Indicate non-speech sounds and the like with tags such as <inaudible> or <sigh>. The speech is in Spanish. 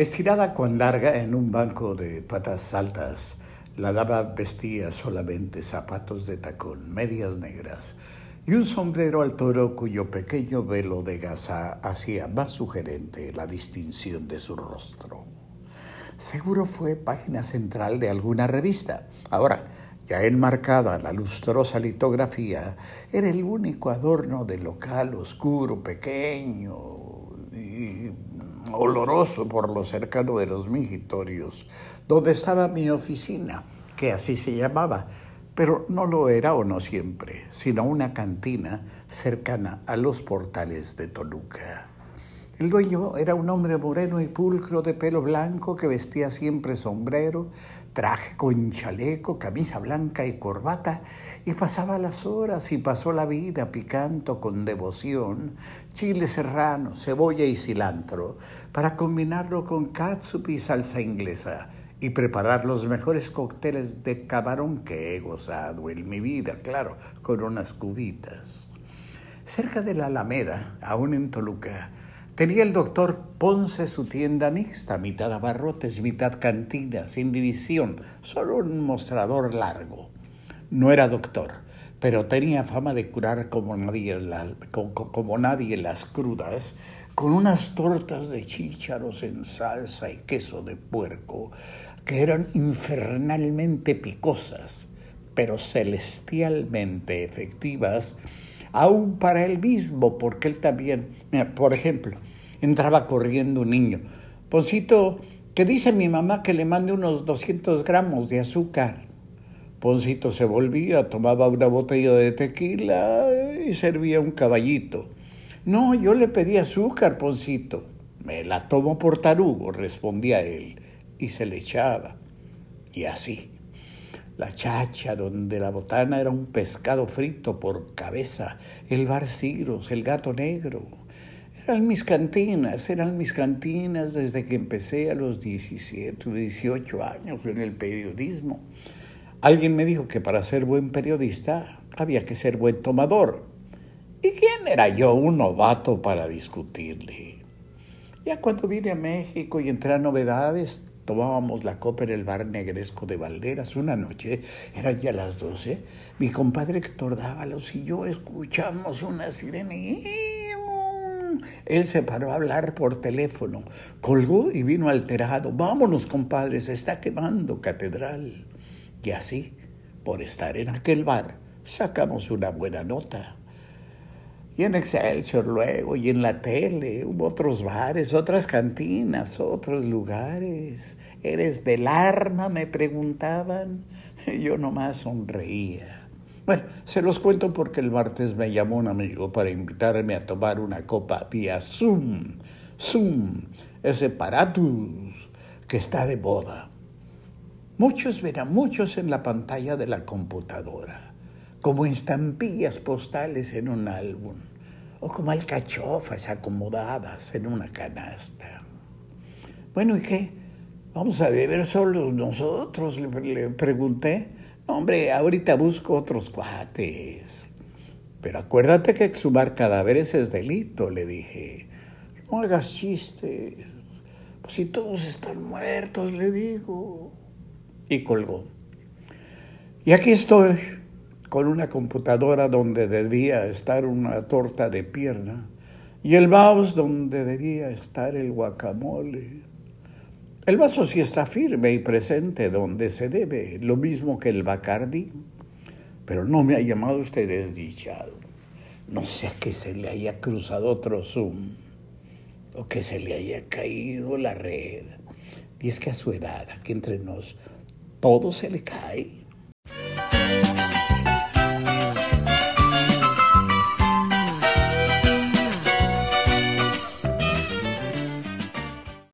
Estirada con larga en un banco de patas altas, la dama vestía solamente zapatos de tacón, medias negras y un sombrero al toro cuyo pequeño velo de gasa hacía más sugerente la distinción de su rostro. Seguro fue página central de alguna revista. Ahora, ya enmarcada la lustrosa litografía, era el único adorno del local oscuro, pequeño y oloroso por lo cercano de los mingitorios, donde estaba mi oficina, que así se llamaba, pero no lo era o no siempre, sino una cantina cercana a los portales de Toluca. El dueño era un hombre moreno y pulcro de pelo blanco que vestía siempre sombrero, traje con chaleco, camisa blanca y corbata, y pasaba las horas y pasó la vida picando con devoción chile serrano, cebolla y cilantro, para combinarlo con catsup y salsa inglesa y preparar los mejores cócteles de camarón que he gozado en mi vida, claro, con unas cubitas. Cerca de la Alameda, aún en Toluca, Tenía el doctor Ponce su tienda mixta, mitad abarrotes, mitad cantina, sin división, solo un mostrador largo. No era doctor, pero tenía fama de curar como nadie, las, como, nadie las crudas, con unas tortas de chícharos en salsa y queso de puerco, que eran infernalmente picosas, pero celestialmente efectivas, aún para él mismo, porque él también, por ejemplo, entraba corriendo un niño. Poncito, que dice mi mamá que le mande unos 200 gramos de azúcar. Poncito se volvía, tomaba una botella de tequila y servía un caballito. No, yo le pedí azúcar, Poncito. Me la tomo por tarugo, respondía él, y se le echaba. Y así. La chacha, donde la botana era un pescado frito por cabeza, el bar Ciros, el gato negro, eran mis cantinas, eran mis cantinas desde que empecé a los 17 o 18 años en el periodismo. Alguien me dijo que para ser buen periodista había que ser buen tomador. ¿Y quién era yo, un novato, para discutirle? Ya cuando vine a México y entré a novedades, tomábamos la copa en el bar negresco de Valderas una noche, eran ya las 12, mi compadre Héctor Dávalos y yo escuchamos una sirena él se paró a hablar por teléfono, colgó y vino alterado. Vámonos, compadre, se está quemando catedral. Y así, por estar en aquel bar, sacamos una buena nota. Y en Excelsior luego, y en la tele, hubo otros bares, otras cantinas, otros lugares. ¿Eres del arma? me preguntaban. <laughs> Yo nomás sonreía. Bueno, se los cuento porque el martes me llamó un amigo para invitarme a tomar una copa vía Zoom. Zoom, ese paratus que está de boda. Muchos verán, muchos en la pantalla de la computadora, como estampillas postales en un álbum, o como alcachofas acomodadas en una canasta. Bueno, ¿y qué? ¿Vamos a beber solos nosotros? le pregunté. Hombre, ahorita busco otros cuates. Pero acuérdate que exhumar cadáveres es delito, le dije. No hagas chistes. Pues si todos están muertos, le digo. Y colgó. Y aquí estoy, con una computadora donde debía estar una torta de pierna y el mouse donde debía estar el guacamole. El vaso sí está firme y presente donde se debe, lo mismo que el Bacardi, pero no me ha llamado usted desdichado. No sé que se le haya cruzado otro Zoom o que se le haya caído la red. Y es que a su edad, aquí entre nos, todo se le cae.